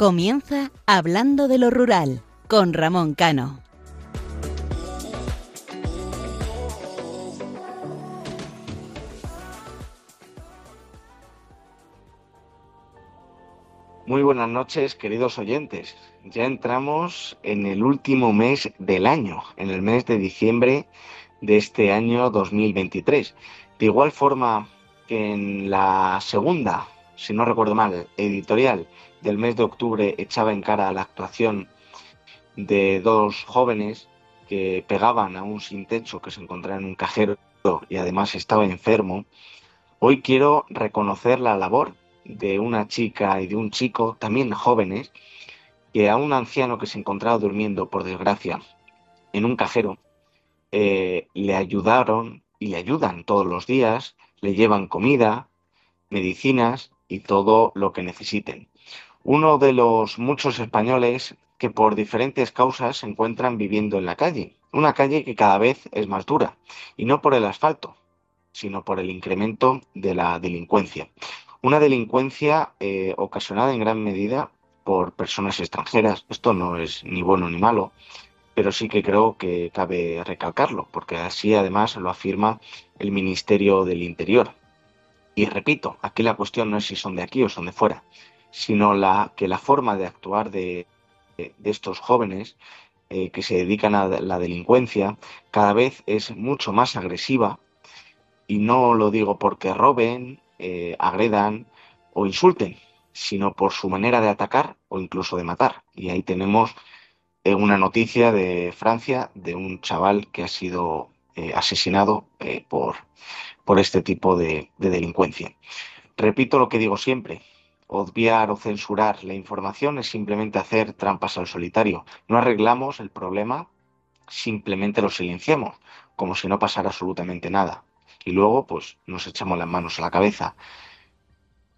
Comienza Hablando de lo Rural con Ramón Cano. Muy buenas noches, queridos oyentes. Ya entramos en el último mes del año, en el mes de diciembre de este año 2023. De igual forma que en la segunda, si no recuerdo mal, editorial del mes de octubre echaba en cara la actuación de dos jóvenes que pegaban a un sin techo que se encontraba en un cajero y además estaba enfermo, hoy quiero reconocer la labor de una chica y de un chico, también jóvenes, que a un anciano que se encontraba durmiendo, por desgracia, en un cajero, eh, le ayudaron y le ayudan todos los días, le llevan comida, medicinas y todo lo que necesiten. Uno de los muchos españoles que por diferentes causas se encuentran viviendo en la calle, una calle que cada vez es más dura, y no por el asfalto, sino por el incremento de la delincuencia. Una delincuencia eh, ocasionada en gran medida por personas extranjeras. Esto no es ni bueno ni malo, pero sí que creo que cabe recalcarlo, porque así además lo afirma el Ministerio del Interior. Y repito, aquí la cuestión no es si son de aquí o son de fuera, sino la, que la forma de actuar de, estos jóvenes eh, que se dedican a la delincuencia cada vez es mucho más agresiva y no lo digo porque roben eh, agredan o insulten, sino por su manera de atacar o incluso de matar. Y ahí tenemos eh, una noticia de Francia de un chaval que ha sido asesinado por, por este tipo de, de delincuencia. Repito lo que digo siempre, obviar o censurar la información es simplemente hacer trampas al solitario. No arreglamos el problema, simplemente lo silenciamos, como si no pasara absolutamente nada y luego pues nos echamos las manos a la cabeza.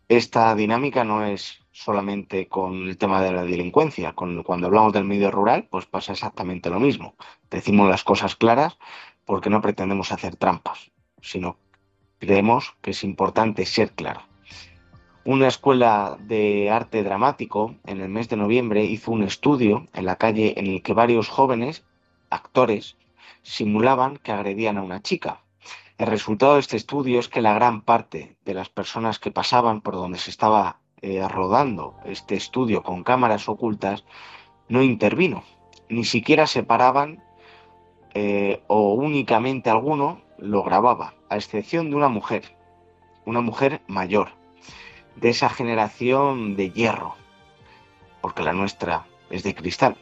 Esta dinámica no es solamente con el tema de la delincuencia, con, cuando hablamos del medio rural pues pasa exactamente lo mismo. Decimos las cosas claras porque no pretendemos hacer trampas, sino creemos que es importante ser claro. Una escuela de arte dramático en el mes de noviembre hizo un estudio en la calle en el que varios jóvenes, actores, simulaban que agredían a una chica. El resultado de este estudio es que la gran parte de las personas que pasaban por donde se estaba eh, rodando este estudio con cámaras ocultas no intervino, ni siquiera se paraban eh, o únicamente alguno lo grababa, a excepción de una mujer, una mujer mayor, de esa generación de hierro, porque la nuestra es de cristal.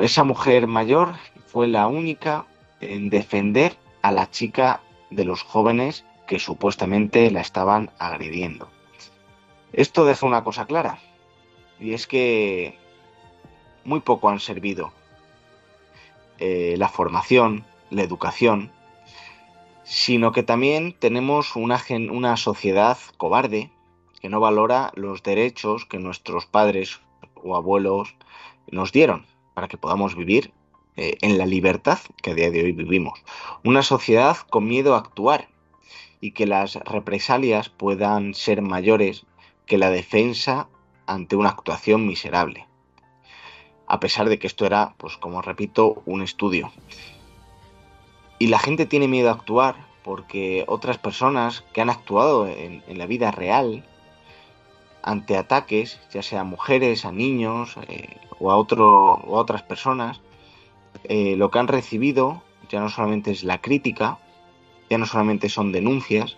Esa mujer mayor fue la única en defender a la chica de los jóvenes que supuestamente la estaban agrediendo. Esto deja una cosa clara, y es que muy poco han servido eh, la formación, la educación, sino que también tenemos una, una sociedad cobarde que no valora los derechos que nuestros padres o abuelos nos dieron para que podamos vivir eh, en la libertad que a día de hoy vivimos. Una sociedad con miedo a actuar y que las represalias puedan ser mayores que la defensa ante una actuación miserable. A pesar de que esto era, pues como repito, un estudio. Y la gente tiene miedo a actuar porque otras personas que han actuado en, la vida real ante ataques, ya sea a mujeres, a niños eh, o, a otro, otras personas, eh, lo que han recibido ya no solamente es la crítica, ya no solamente son denuncias,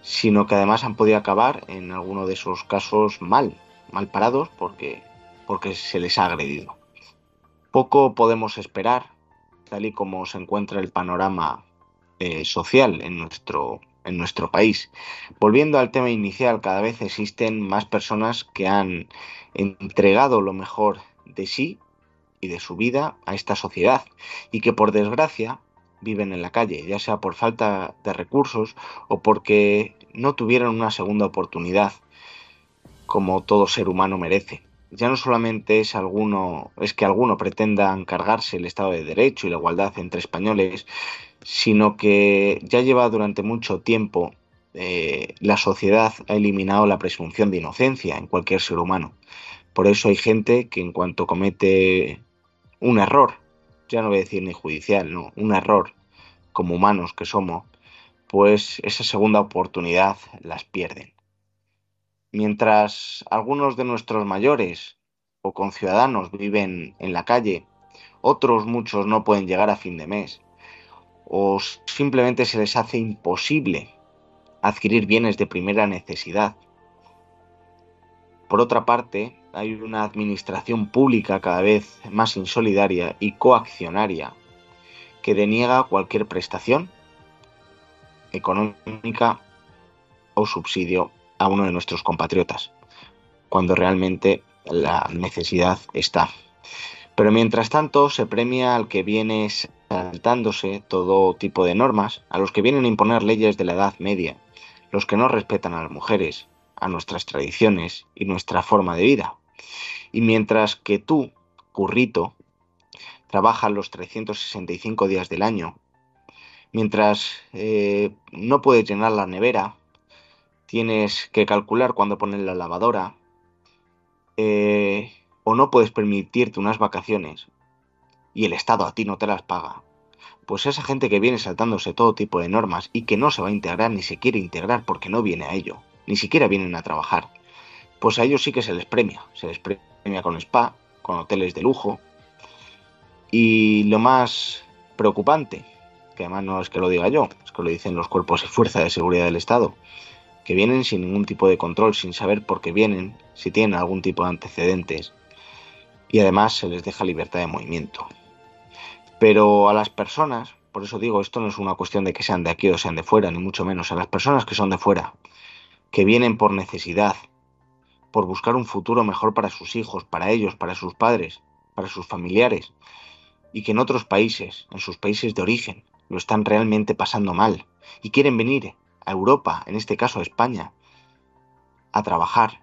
sino que además han podido acabar en alguno de esos casos mal, mal parados porque, porque se les ha agredido. Poco podemos esperar, tal y como se encuentra el panorama eh, social en nuestro, en nuestro país. Volviendo al tema inicial, cada vez existen más personas que han entregado lo mejor de sí y de su vida a esta sociedad y que por desgracia viven en la calle, ya sea por falta de recursos o porque no tuvieron una segunda oportunidad como todo ser humano merece. Ya no solamente es alguno, es que alguno pretenda encargarse el Estado de Derecho y la igualdad entre españoles, sino que ya lleva durante mucho tiempo eh, la sociedad ha eliminado la presunción de inocencia en cualquier ser humano Por eso hay gente que en cuanto comete un error, ya no voy a decir ni judicial, no, un error como humanos que somos, pues esa segunda oportunidad las pierden. Mientras algunos de nuestros mayores o conciudadanos viven en la calle, otros muchos no pueden llegar a fin de mes, o simplemente se les hace imposible adquirir bienes de primera necesidad. Por otra parte, hay una administración pública cada vez más insolidaria y coaccionaria que deniega cualquier prestación económica o subsidio a uno de nuestros compatriotas, cuando realmente la necesidad está. Pero mientras tanto se premia al que viene saltándose todo tipo de normas, a los que vienen a imponer leyes de la Edad Media, los que no respetan a las mujeres, a nuestras tradiciones y nuestra forma de vida. Y mientras que tú, currito, trabajas los 365 días del año, mientras eh, no puedes llenar la nevera, tienes que calcular cuándo poner la lavadora, eh, o no puedes permitirte unas vacaciones y el Estado a ti no te las paga, pues esa gente que viene saltándose todo tipo de normas y que no se va a integrar ni se quiere integrar porque no viene a ello, ni siquiera vienen a trabajar, pues a ellos sí que se les premia, se les premia con spa, con hoteles de lujo. Y lo más preocupante, que además no es que lo diga yo, es que lo dicen los cuerpos y fuerzas de seguridad del Estado, que vienen sin ningún tipo de control, sin saber por qué vienen, si tienen algún tipo de antecedentes, y además se les deja libertad de movimiento. Pero a las personas, por eso digo, esto no es una cuestión de que sean de aquí o sean de fuera, ni mucho menos, a las personas que son de fuera, que vienen por necesidad, por buscar un futuro mejor para sus hijos, para ellos, para sus padres, para sus familiares, y que en otros países, en sus países de origen, lo están realmente pasando mal, y quieren venir a Europa, en este caso a España, a trabajar,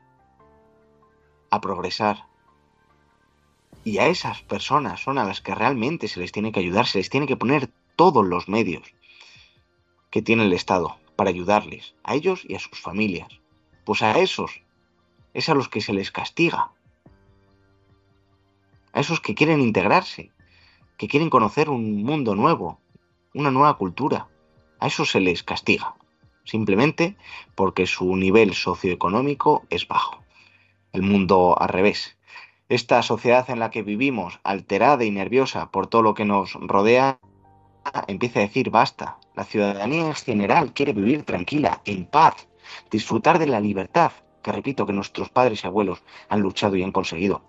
a progresar, y a esas personas son a las que realmente se les tiene que ayudar, se les tiene que poner todos los medios que tiene el Estado para ayudarles, a ellos y a sus familias. Pues a esos es a los que se les castiga. A esos que quieren integrarse, que quieren conocer un mundo nuevo, una nueva cultura. A esos se les castiga, simplemente porque su nivel socioeconómico es bajo. El mundo al revés. Esta sociedad en la que vivimos, alterada y nerviosa por todo lo que nos rodea, empieza a decir basta. La ciudadanía en general quiere vivir tranquila, en paz, disfrutar de la libertad, que repito que nuestros padres y abuelos han luchado y han conseguido.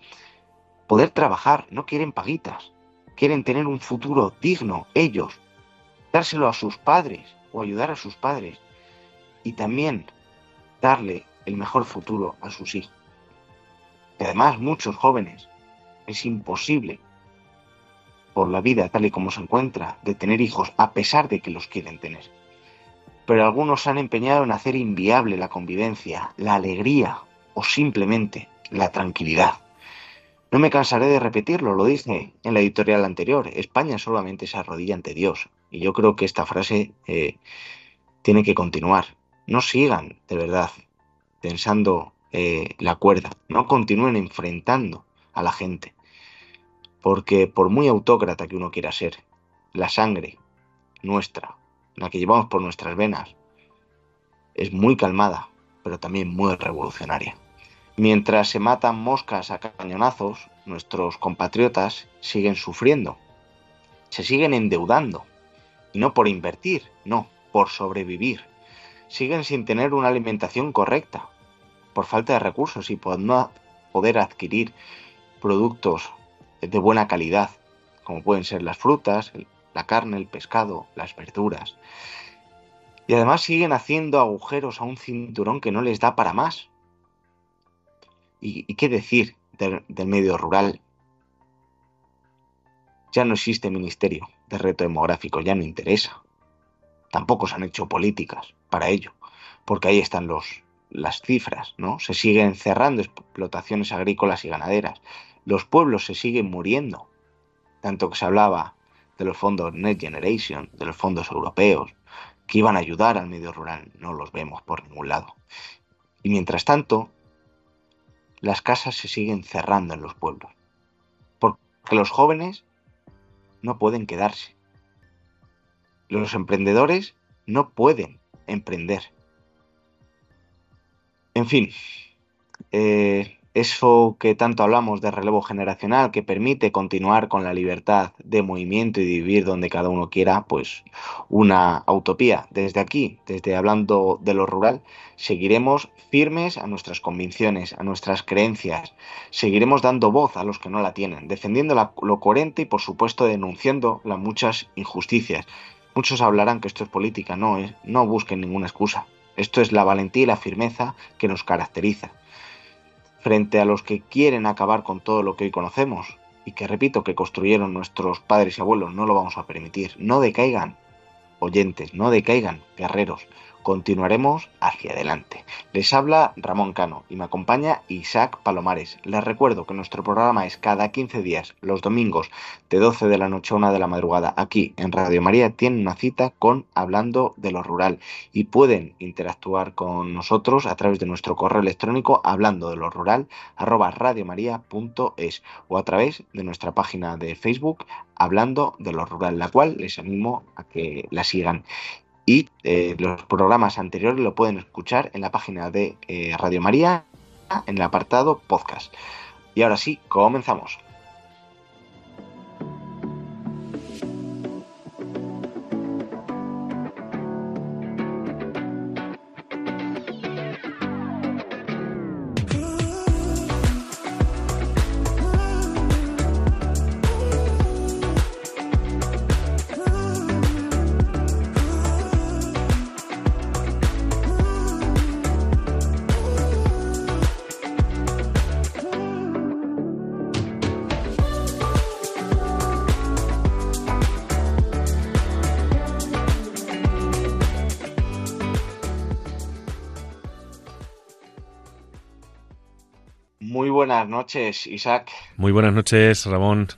Poder trabajar, no quieren paguitas, quieren tener un futuro digno, ellos, dárselo a sus padres o ayudar a sus padres y también darle el mejor futuro a sus hijos. Y además muchos jóvenes es imposible por la vida tal y como se encuentra de tener hijos a pesar de que los quieren tener. Pero algunos han empeñado en hacer inviable la convivencia, la alegría o simplemente la tranquilidad. No me cansaré de repetirlo, lo dije en la editorial anterior, España solamente se arrodilla ante Dios. Y yo creo que esta frase eh, tiene que continuar. No sigan, de verdad, pensando eh, la cuerda, no continúen enfrentando a la gente. Porque por muy autócrata que uno quiera ser, la sangre nuestra, la que llevamos por nuestras venas, es muy calmada, pero también muy revolucionaria. Mientras se matan moscas a cañonazos, nuestros compatriotas siguen sufriendo, se siguen endeudando, y no por invertir, no, por sobrevivir. Siguen sin tener una alimentación correcta, por falta de recursos y por no poder adquirir productos de buena calidad, como pueden ser las frutas, la carne, el pescado, las verduras. Y además siguen haciendo agujeros a un cinturón que no les da para más. ¿Y, qué decir del, del medio rural? Ya no existe ministerio de reto demográfico, ya no interesa. Tampoco se han hecho políticas para ello, porque ahí están los, las cifras, ¿no? Se siguen cerrando explotaciones agrícolas y ganaderas. Los pueblos se siguen muriendo. Tanto que se hablaba de los fondos Next Generation, de los fondos europeos, que iban a ayudar al medio rural, no los vemos por ningún lado. Y mientras tanto, las casas se siguen cerrando en los pueblos. Porque los jóvenes no pueden quedarse. Los emprendedores no pueden emprender. En fin, eh, eso que tanto hablamos de relevo generacional que permite continuar con la libertad de movimiento y vivir donde cada uno quiera, pues una utopía. Desde aquí, desde hablando de lo rural, seguiremos firmes a nuestras convicciones, a nuestras creencias, seguiremos dando voz a los que no la tienen, defendiendo lo coherente y por supuesto denunciando las muchas injusticias. Muchos hablarán que esto es política, no, es, no busquen ninguna excusa. Esto es la valentía y la firmeza que nos caracteriza frente a los que quieren acabar con todo lo que hoy conocemos y que repito que construyeron nuestros padres y abuelos, no lo vamos a permitir. No decaigan, oyentes, no decaigan, guerreros continuaremos hacia adelante. Les habla Ramón Cano y me acompaña Isaac Palomares. Les recuerdo que nuestro programa es cada 15 días, los domingos, de 12 de la noche a 1 de la madrugada, aquí en Radio María. Tienen una cita con Hablando de lo Rural y pueden interactuar con nosotros a través de nuestro correo electrónico hablando de lo rural arroba radiomaria.es o a través de nuestra página de Facebook hablando de lo rural, la cual les animo a que la sigan y eh, los programas anteriores lo pueden escuchar en la página de eh, Radio María en el apartado podcast. Y ahora sí, comenzamos. Noches, Isaac. Muy buenas noches, Ramón.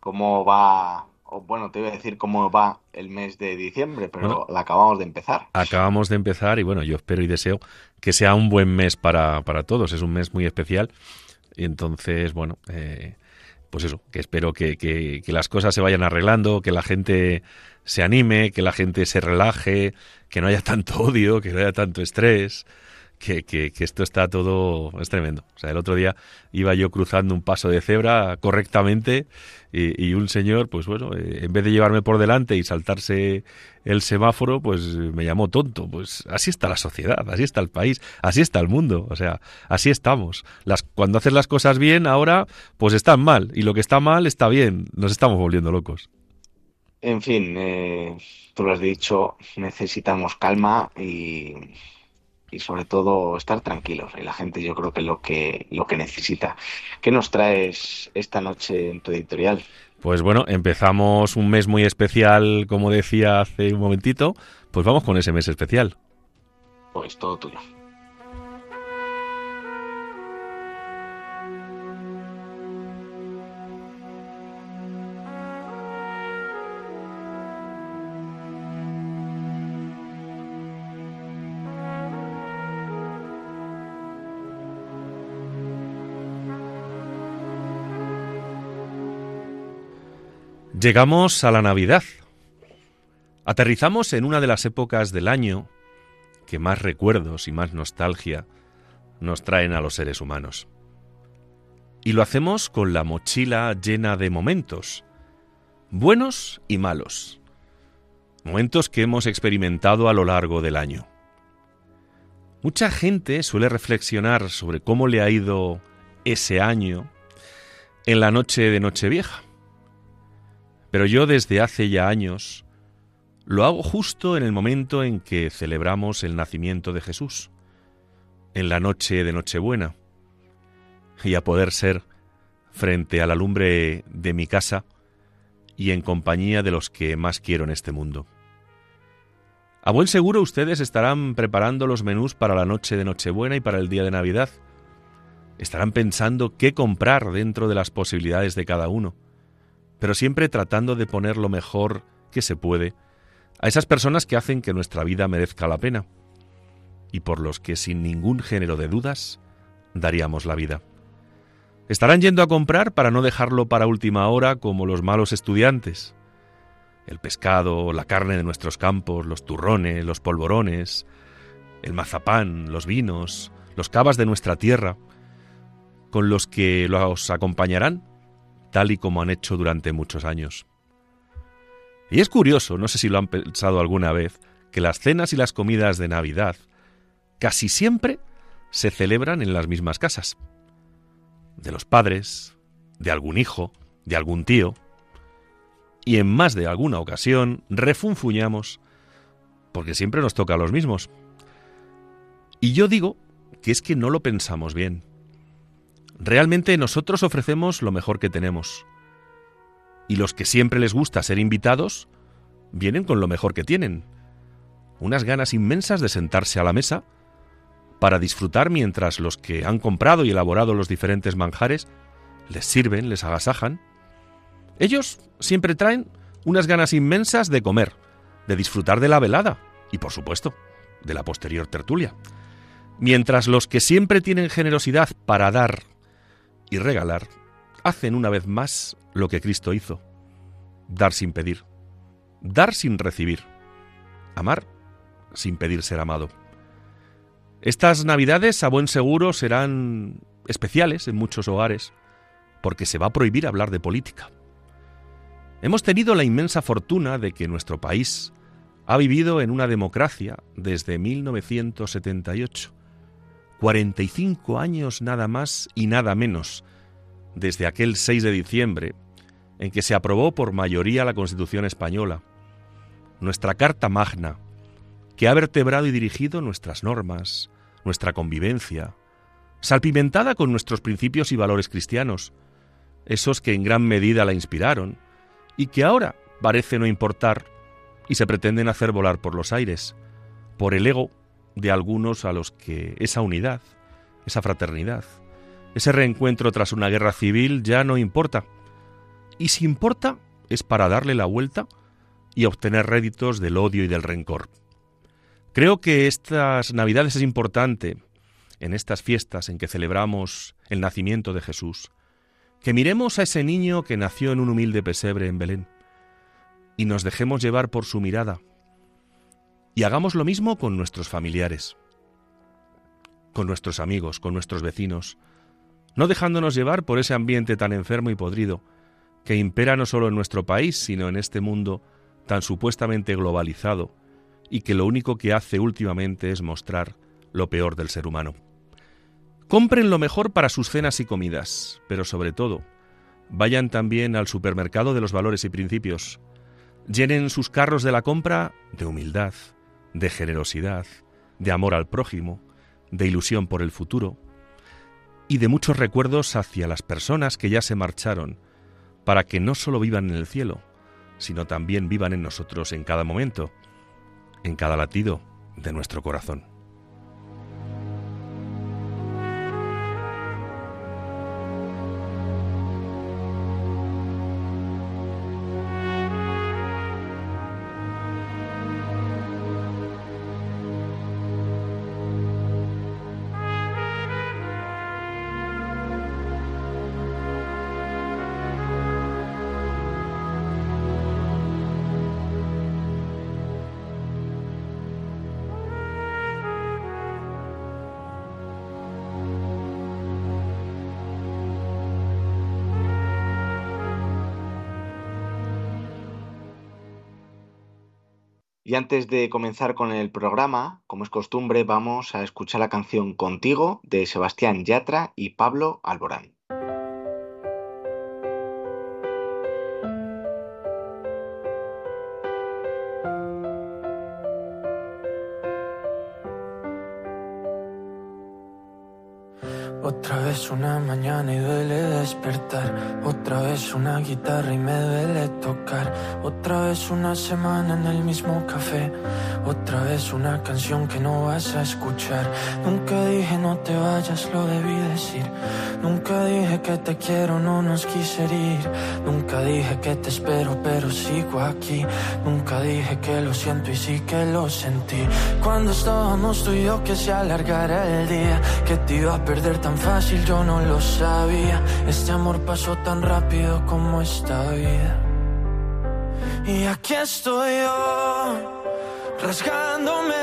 ¿Cómo va? bueno, te voy a decir cómo va el mes de diciembre, pero la acabamos de empezar. Acabamos de empezar y bueno, yo espero y deseo que sea un buen mes para, todos. Es un mes muy especial. Y entonces, bueno, eh, pues eso, que espero que, que, las cosas se vayan arreglando, que la gente se anime, que la gente se relaje, que no haya tanto odio, que no haya tanto estrés que, esto está todo, es tremendo. O sea, el otro día iba yo cruzando un paso de cebra correctamente y, un señor, pues bueno, eh, en vez de llevarme por delante y saltarse el semáforo, pues me llamó tonto. Pues así está la sociedad, así está el país, así está el mundo. O sea, así estamos. Las, cuando haces las cosas bien, ahora, pues están mal. Y lo que está mal está bien. Nos estamos volviendo locos. En fin, eh, tú lo has dicho, necesitamos calma y y sobre todo estar tranquilos. Y la gente yo creo que es lo que, lo que necesita. ¿Qué nos traes esta noche en tu editorial? Pues bueno, empezamos un mes muy especial, como decía hace un momentito, pues vamos con ese mes especial. Pues todo tuyo. Llegamos a la Navidad. Aterrizamos en una de las épocas del año que más recuerdos y más nostalgia nos traen a los seres humanos. Y lo hacemos con la mochila llena de momentos, buenos y malos, momentos que hemos experimentado a lo largo del año. Mucha gente suele reflexionar sobre cómo le ha ido ese año en la noche de Nochevieja. Pero yo desde hace ya años lo hago justo en el momento en que celebramos el nacimiento de Jesús, en la noche de Nochebuena, y a poder ser frente a la lumbre de mi casa y en compañía de los que más quiero en este mundo. A buen seguro ustedes estarán preparando los menús para la noche de Nochebuena y para el día de Navidad. Estarán pensando qué comprar dentro de las posibilidades de cada uno pero siempre tratando de poner lo mejor que se puede a esas personas que hacen que nuestra vida merezca la pena y por los que sin ningún género de dudas daríamos la vida. Estarán yendo a comprar para no dejarlo para última hora como los malos estudiantes. El pescado, la carne de nuestros campos, los turrones, los polvorones, el mazapán, los vinos, los cavas de nuestra tierra, con los que los acompañarán, tal y como han hecho durante muchos años. Y es curioso, no sé si lo han pensado alguna vez, que las cenas y las comidas de Navidad casi siempre se celebran en las mismas casas. De los padres, de algún hijo, de algún tío. Y en más de alguna ocasión refunfuñamos porque siempre nos toca a los mismos. Y yo digo que es que no lo pensamos bien. Realmente nosotros ofrecemos lo mejor que tenemos. Y los que siempre les gusta ser invitados, vienen con lo mejor que tienen. Unas ganas inmensas de sentarse a la mesa para disfrutar mientras los que han comprado y elaborado los diferentes manjares les sirven, les agasajan. Ellos siempre traen unas ganas inmensas de comer, de disfrutar de la velada y, por supuesto, de la posterior tertulia. Mientras los que siempre tienen generosidad para dar y regalar, hacen una vez más lo que Cristo hizo, dar sin pedir, dar sin recibir, amar sin pedir ser amado. Estas navidades, a buen seguro, serán especiales en muchos hogares, porque se va a prohibir hablar de política. Hemos tenido la inmensa fortuna de que nuestro país ha vivido en una democracia desde 1978. 45 años nada más y nada menos desde aquel 6 de diciembre en que se aprobó por mayoría la Constitución española, nuestra Carta Magna, que ha vertebrado y dirigido nuestras normas, nuestra convivencia, salpimentada con nuestros principios y valores cristianos, esos que en gran medida la inspiraron y que ahora parece no importar y se pretenden hacer volar por los aires, por el ego de algunos a los que esa unidad, esa fraternidad, ese reencuentro tras una guerra civil ya no importa. Y si importa, es para darle la vuelta y obtener réditos del odio y del rencor. Creo que estas Navidades es importante, en estas fiestas en que celebramos el nacimiento de Jesús, que miremos a ese niño que nació en un humilde pesebre en Belén y nos dejemos llevar por su mirada. Y hagamos lo mismo con nuestros familiares, con nuestros amigos, con nuestros vecinos, no dejándonos llevar por ese ambiente tan enfermo y podrido que impera no solo en nuestro país, sino en este mundo tan supuestamente globalizado y que lo único que hace últimamente es mostrar lo peor del ser humano. Compren lo mejor para sus cenas y comidas, pero sobre todo, vayan también al supermercado de los valores y principios. Llenen sus carros de la compra de humildad, de generosidad, de amor al prójimo, de ilusión por el futuro y de muchos recuerdos hacia las personas que ya se marcharon, para que no solo vivan en el cielo, sino también vivan en nosotros en cada momento en cada latido de nuestro corazón. Y antes de comenzar con el programa, como es costumbre, vamos a escuchar la canción Contigo de Sebastián Yatra y Pablo Alborán. Otra vez una mañana y duele despertar. Otra vez una guitarra y me duele tocar. Otra vez una semana en el mismo café. Otra vez una canción que no vas a escuchar. Nunca dije no te vayas, lo debí decir. Nunca dije que te quiero, no nos quise ir. Nunca Nunca dije que te espero, pero sigo aquí. Nunca dije que lo siento y sí que lo sentí. Cuando estábamos tú y yo que se alargara el día, que te iba a perder tan fácil, yo no lo sabía. Este amor pasó tan rápido como esta vida. Y aquí estoy yo, rasgándome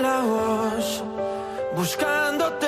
la voz, buscándote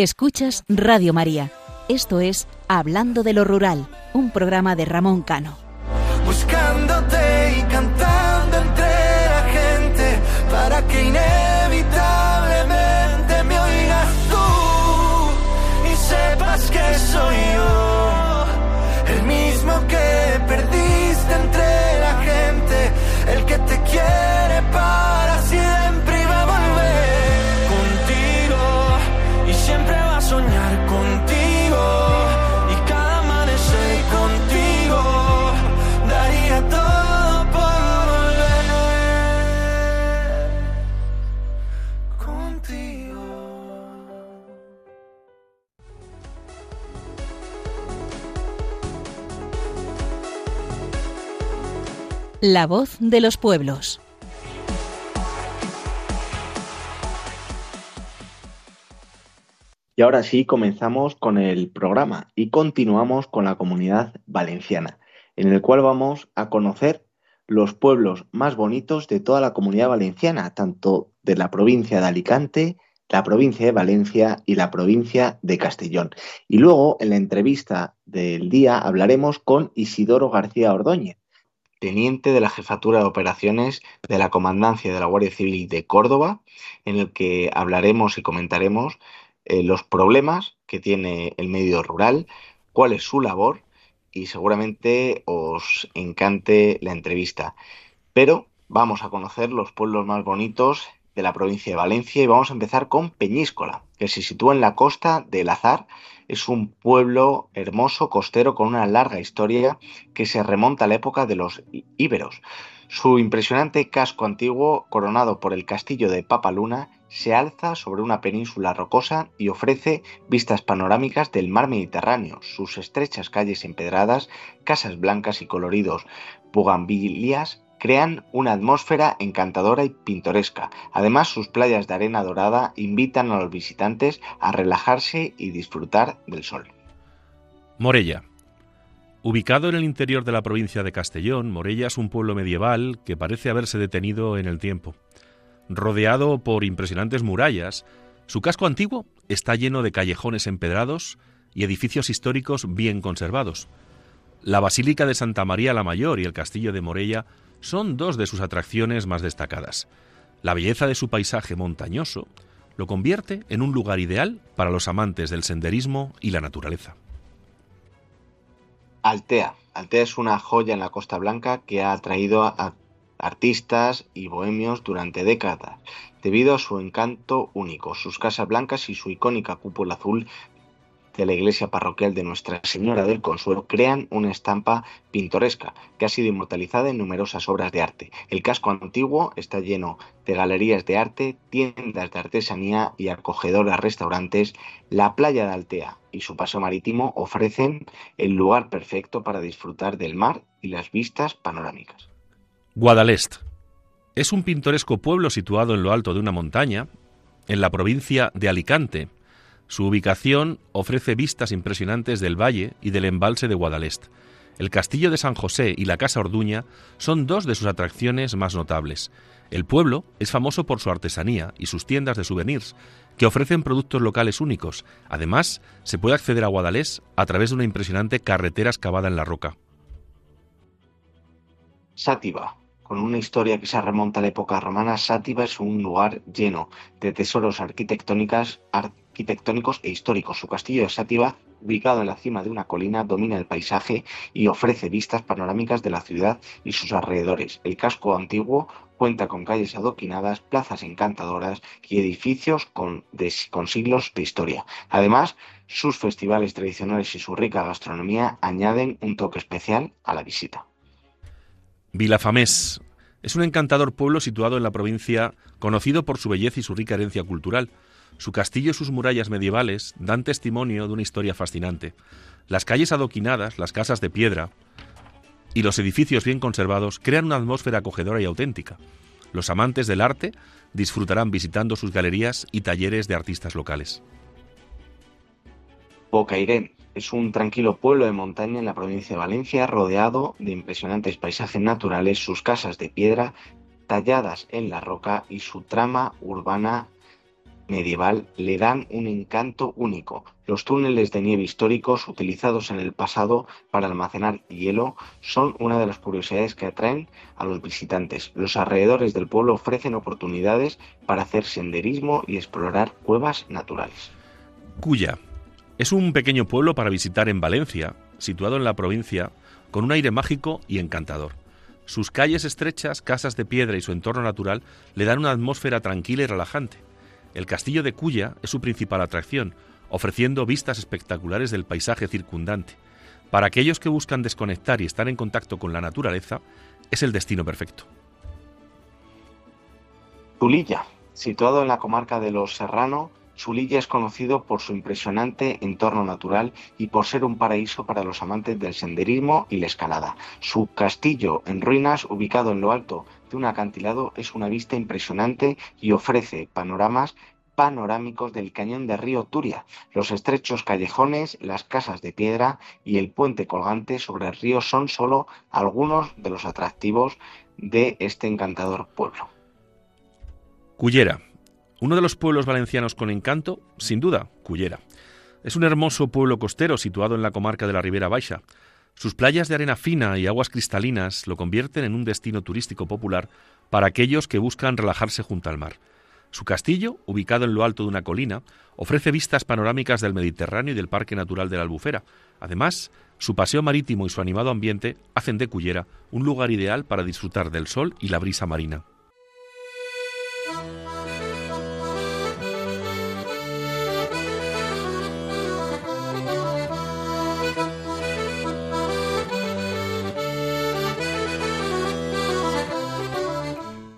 Escuchas Radio María. Esto es Hablando de lo Rural, un programa de Ramón Cano. Buscándote y cantando entre la gente para que inevitablemente me oigas tú y sepas que soy yo, La voz de los pueblos. Y ahora sí comenzamos con el programa y continuamos con la comunidad valenciana, en el cual vamos a conocer los pueblos más bonitos de toda la comunidad valenciana, tanto de la provincia de Alicante, la provincia de Valencia y la provincia de Castellón. Y luego, en la entrevista del día, hablaremos con Isidoro García Ordóñez, teniente de la Jefatura de Operaciones de la Comandancia de la Guardia Civil de Córdoba, en el que hablaremos y comentaremos eh, los problemas que tiene el medio rural, cuál es su labor y seguramente os encante la entrevista. Pero vamos a conocer los pueblos más bonitos de la provincia de Valencia y vamos a empezar con Peñíscola, que se sitúa en la costa del Azar. Es un pueblo hermoso, costero, con una larga historia que se remonta a la época de los íberos. Su impresionante casco antiguo, coronado por el castillo de Papaluna, se alza sobre una península rocosa y ofrece vistas panorámicas del mar Mediterráneo. Sus estrechas calles empedradas, casas blancas y coloridos bugambilias crean una atmósfera encantadora y pintoresca. Además, sus playas de arena dorada invitan a los visitantes a relajarse y disfrutar del sol. Morella. Ubicado en el interior de la provincia de Castellón, Morella es un pueblo medieval que parece haberse detenido en el tiempo. Rodeado por impresionantes murallas, su casco antiguo está lleno de callejones empedrados y edificios históricos bien conservados. La Basílica de Santa María la Mayor y el Castillo de Morella son dos de sus atracciones más destacadas. La belleza de su paisaje montañoso lo convierte en un lugar ideal para los amantes del senderismo y la naturaleza. Altea. Altea es una joya en la Costa Blanca que ha atraído a artistas y bohemios durante décadas, debido a su encanto único, sus casas blancas y su icónica cúpula azul de la iglesia parroquial de Nuestra Señora del Consuelo crean una estampa pintoresca que ha sido inmortalizada en numerosas obras de arte. El casco antiguo está lleno de galerías de arte, tiendas de artesanía y acogedoras restaurantes. La playa de Altea y su paso marítimo ofrecen el lugar perfecto para disfrutar del mar y las vistas panorámicas. Guadalest. Es un pintoresco pueblo situado en lo alto de una montaña, en la provincia de Alicante. Su ubicación ofrece vistas impresionantes del valle y del embalse de Guadalest. El castillo de San José y la casa Orduña son dos de sus atracciones más notables. El pueblo es famoso por su artesanía y sus tiendas de souvenirs, que ofrecen productos locales únicos. Además, se puede acceder a Guadalest a través de una impresionante carretera excavada en la roca. Sátiva, con una historia que se remonta a la época romana, Sátiva es un lugar lleno de tesoros arquitectónicos, arquitectónicos e históricos. Su castillo de Sátiva, ubicado en la cima de una colina, domina el paisaje y ofrece vistas panorámicas de la ciudad y sus alrededores. El casco antiguo cuenta con calles adoquinadas, plazas encantadoras y edificios con, con siglos de historia. Además, sus festivales tradicionales y su rica gastronomía añaden un toque especial a la visita. Vilafamés es un encantador pueblo situado en la provincia, conocido por su belleza y su rica herencia cultural. Su castillo y sus murallas medievales dan testimonio de una historia fascinante. Las calles adoquinadas, las casas de piedra y los edificios bien conservados crean una atmósfera acogedora y auténtica. Los amantes del arte disfrutarán visitando sus galerías y talleres de artistas locales. Bocairén es un tranquilo pueblo de montaña en la provincia de Valencia, rodeado de impresionantes paisajes naturales, sus casas de piedra talladas en la roca y su trama urbana medieval le dan un encanto único. Los túneles de nieve históricos utilizados en el pasado para almacenar hielo son una de las curiosidades que atraen a los visitantes. Los alrededores del pueblo ofrecen oportunidades para hacer senderismo y explorar cuevas naturales. Cuya es un pequeño pueblo para visitar en Valencia, situado en la provincia, con un aire mágico y encantador. Sus calles estrechas, casas de piedra y su entorno natural le dan una atmósfera tranquila y relajante. El castillo de Cuya es su principal atracción, ofreciendo vistas espectaculares del paisaje circundante. Para aquellos que buscan desconectar y estar en contacto con la naturaleza, es el destino perfecto. Tulilla, situado en la comarca de los Serrano, Zulilla es conocido por su impresionante entorno natural y por ser un paraíso para los amantes del senderismo y la escalada. Su castillo en ruinas, ubicado en lo alto de un acantilado, es una vista impresionante y ofrece panoramas panorámicos del cañón de río Turia, los estrechos callejones, las casas de piedra y el puente colgante sobre el río son solo algunos de los atractivos de este encantador pueblo. Cullera, uno de los pueblos valencianos con encanto, sin duda, Cullera. Es un hermoso pueblo costero situado en la comarca de la Ribera Baixa. Sus playas de arena fina y aguas cristalinas lo convierten en un destino turístico popular para aquellos que buscan relajarse junto al mar. Su castillo, ubicado en lo alto de una colina, ofrece vistas panorámicas del Mediterráneo y del Parque Natural de la Albufera. Además, su paseo marítimo y su animado ambiente hacen de Cullera un lugar ideal para disfrutar del sol y la brisa marina.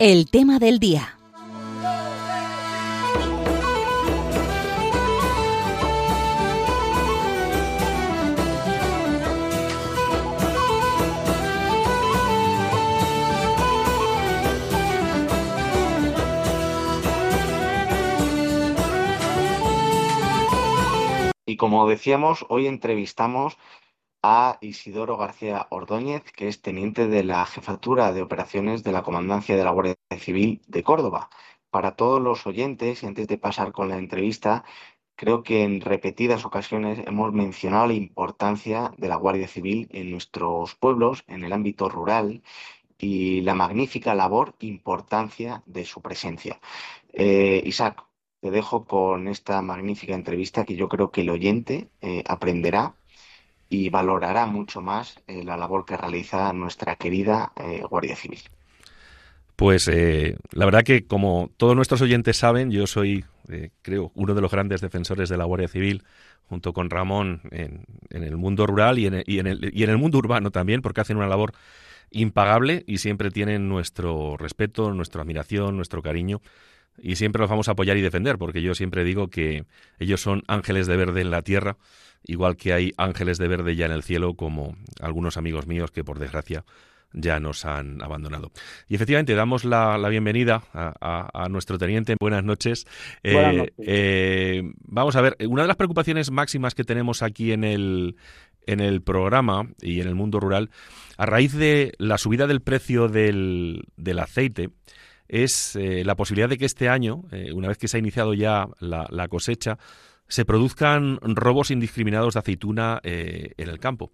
El tema del día. Y como decíamos, hoy entrevistamos a Isidoro García Ordóñez, que es teniente de la Jefatura de Operaciones de la Comandancia de la Guardia Civil de Córdoba. Para todos los oyentes, y antes de pasar con la entrevista, creo que en repetidas ocasiones hemos mencionado la importancia de la Guardia Civil en nuestros pueblos, en el ámbito rural, y la magnífica labor importancia de su presencia. Eh, Isaac, te dejo con esta magnífica entrevista que yo creo que el oyente eh, aprenderá y valorará mucho más eh, la labor que realiza nuestra querida eh, Guardia Civil. Pues eh, la verdad que como todos nuestros oyentes saben, yo soy, creo, uno de los grandes defensores de la Guardia Civil, junto con Ramón, en, el mundo rural y en y, en el, y en el mundo urbano también, porque hacen una labor impagable y siempre tienen nuestro respeto, nuestra admiración, nuestro cariño y siempre los vamos a apoyar y defender, porque yo siempre digo que ellos son ángeles de verde en la tierra, igual que hay ángeles de verde ya en el cielo, como algunos amigos míos que por desgracia ya nos han abandonado. Y efectivamente, damos la, bienvenida a, nuestro teniente. Buenas noches. Eh, eh, vamos a ver, una de las preocupaciones máximas que tenemos aquí en el, en el programa y en el mundo rural, a raíz de la subida del precio del, del aceite, es eh, la posibilidad de que este año, eh, una vez que se ha iniciado ya la, cosecha, se produzcan robos indiscriminados de aceituna eh, en el campo.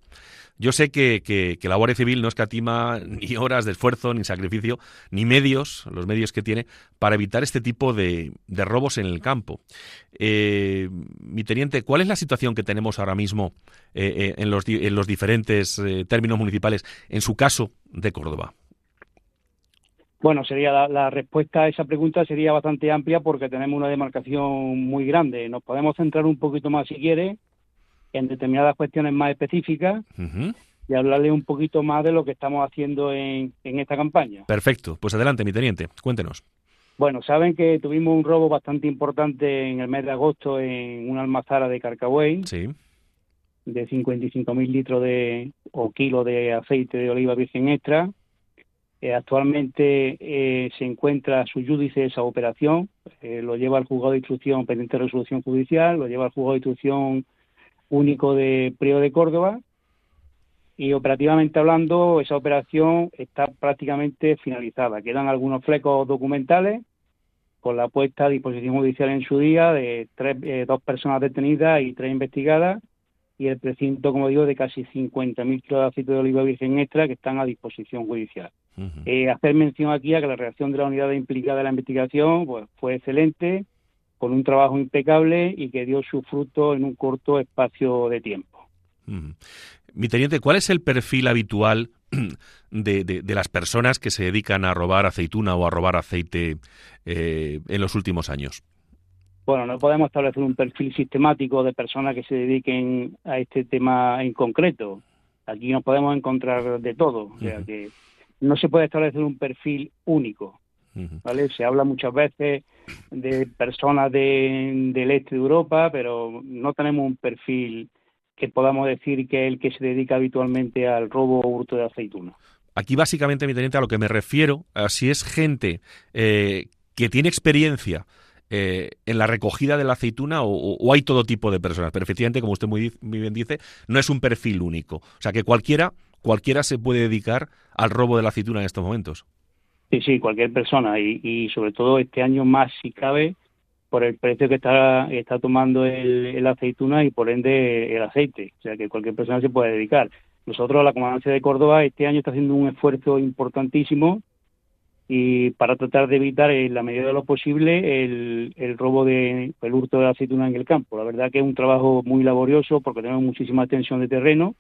Yo sé que, la Guardia Civil no escatima ni horas de esfuerzo, ni sacrificio, ni medios, los medios que tiene, para evitar este tipo de, robos en el campo. mi teniente, ¿cuál es la situación que tenemos ahora mismo en, los, diferentes términos municipales, en su caso de Córdoba? Bueno, sería la, respuesta a esa pregunta sería bastante amplia porque tenemos una demarcación muy grande. Nos podemos centrar un poquito más, si quiere, en determinadas cuestiones más específicas y hablarle un poquito más de lo que estamos haciendo en, esta campaña. Perfecto. Pues adelante, mi teniente, cuéntenos. Bueno, saben que tuvimos un robo bastante importante en el mes de agosto en una almazara de Carcahuey. Sí. De 55.000 litros de, o kilos de aceite de oliva virgen extra eh, actualmente eh, se encuentra su júdice esa operación, eh, lo lleva al juzgado de instrucción pendiente de resolución judicial, lo lleva al juzgado de instrucción único de Prio de Córdoba y operativamente hablando esa operación está prácticamente finalizada. Quedan algunos flecos documentales con la puesta a disposición judicial en su día de tres, dos personas detenidas y tres investigadas y el precinto, como digo, de casi 50.000 kilos de aceite de oliva virgen extra que están a disposición judicial. Eh, hacer mención aquí a que la reacción de la unidad implicada en la investigación pues, fue excelente, con un trabajo impecable y que dio su fruto en un corto espacio de tiempo. Mi teniente, ¿cuál es el perfil habitual de, de, las personas que se dedican a robar aceituna o a robar aceite eh, en los últimos años? Bueno, no podemos establecer un perfil sistemático de personas que se dediquen a este tema en concreto. Aquí nos podemos encontrar de todo. O sea que no se puede establecer un perfil único. ¿vale? Se habla muchas veces de personas de, del este de Europa, pero no tenemos un perfil que podamos decir que es el que se dedica habitualmente al robo o hurto de aceituna. Aquí básicamente, mi teniente, a lo que me refiero, si es gente eh, que tiene experiencia eh, en la recogida de la aceituna o, hay todo tipo de personas. Pero efectivamente, como usted muy, muy, bien dice, no es un perfil único. O sea que cualquiera cualquiera se puede dedicar al robo de la aceituna en estos momentos. Sí, sí, cualquier persona y, sobre todo este año más si cabe por el precio que está, está tomando el, aceituna y por ende el aceite. O sea que cualquier persona se puede dedicar. Nosotros, la Comandancia de Córdoba, este año está haciendo un esfuerzo importantísimo y para tratar de evitar en la medida de lo posible el, el robo de el hurto de la aceituna en el campo. La verdad que es un trabajo muy laborioso porque tenemos muchísima tensión de terreno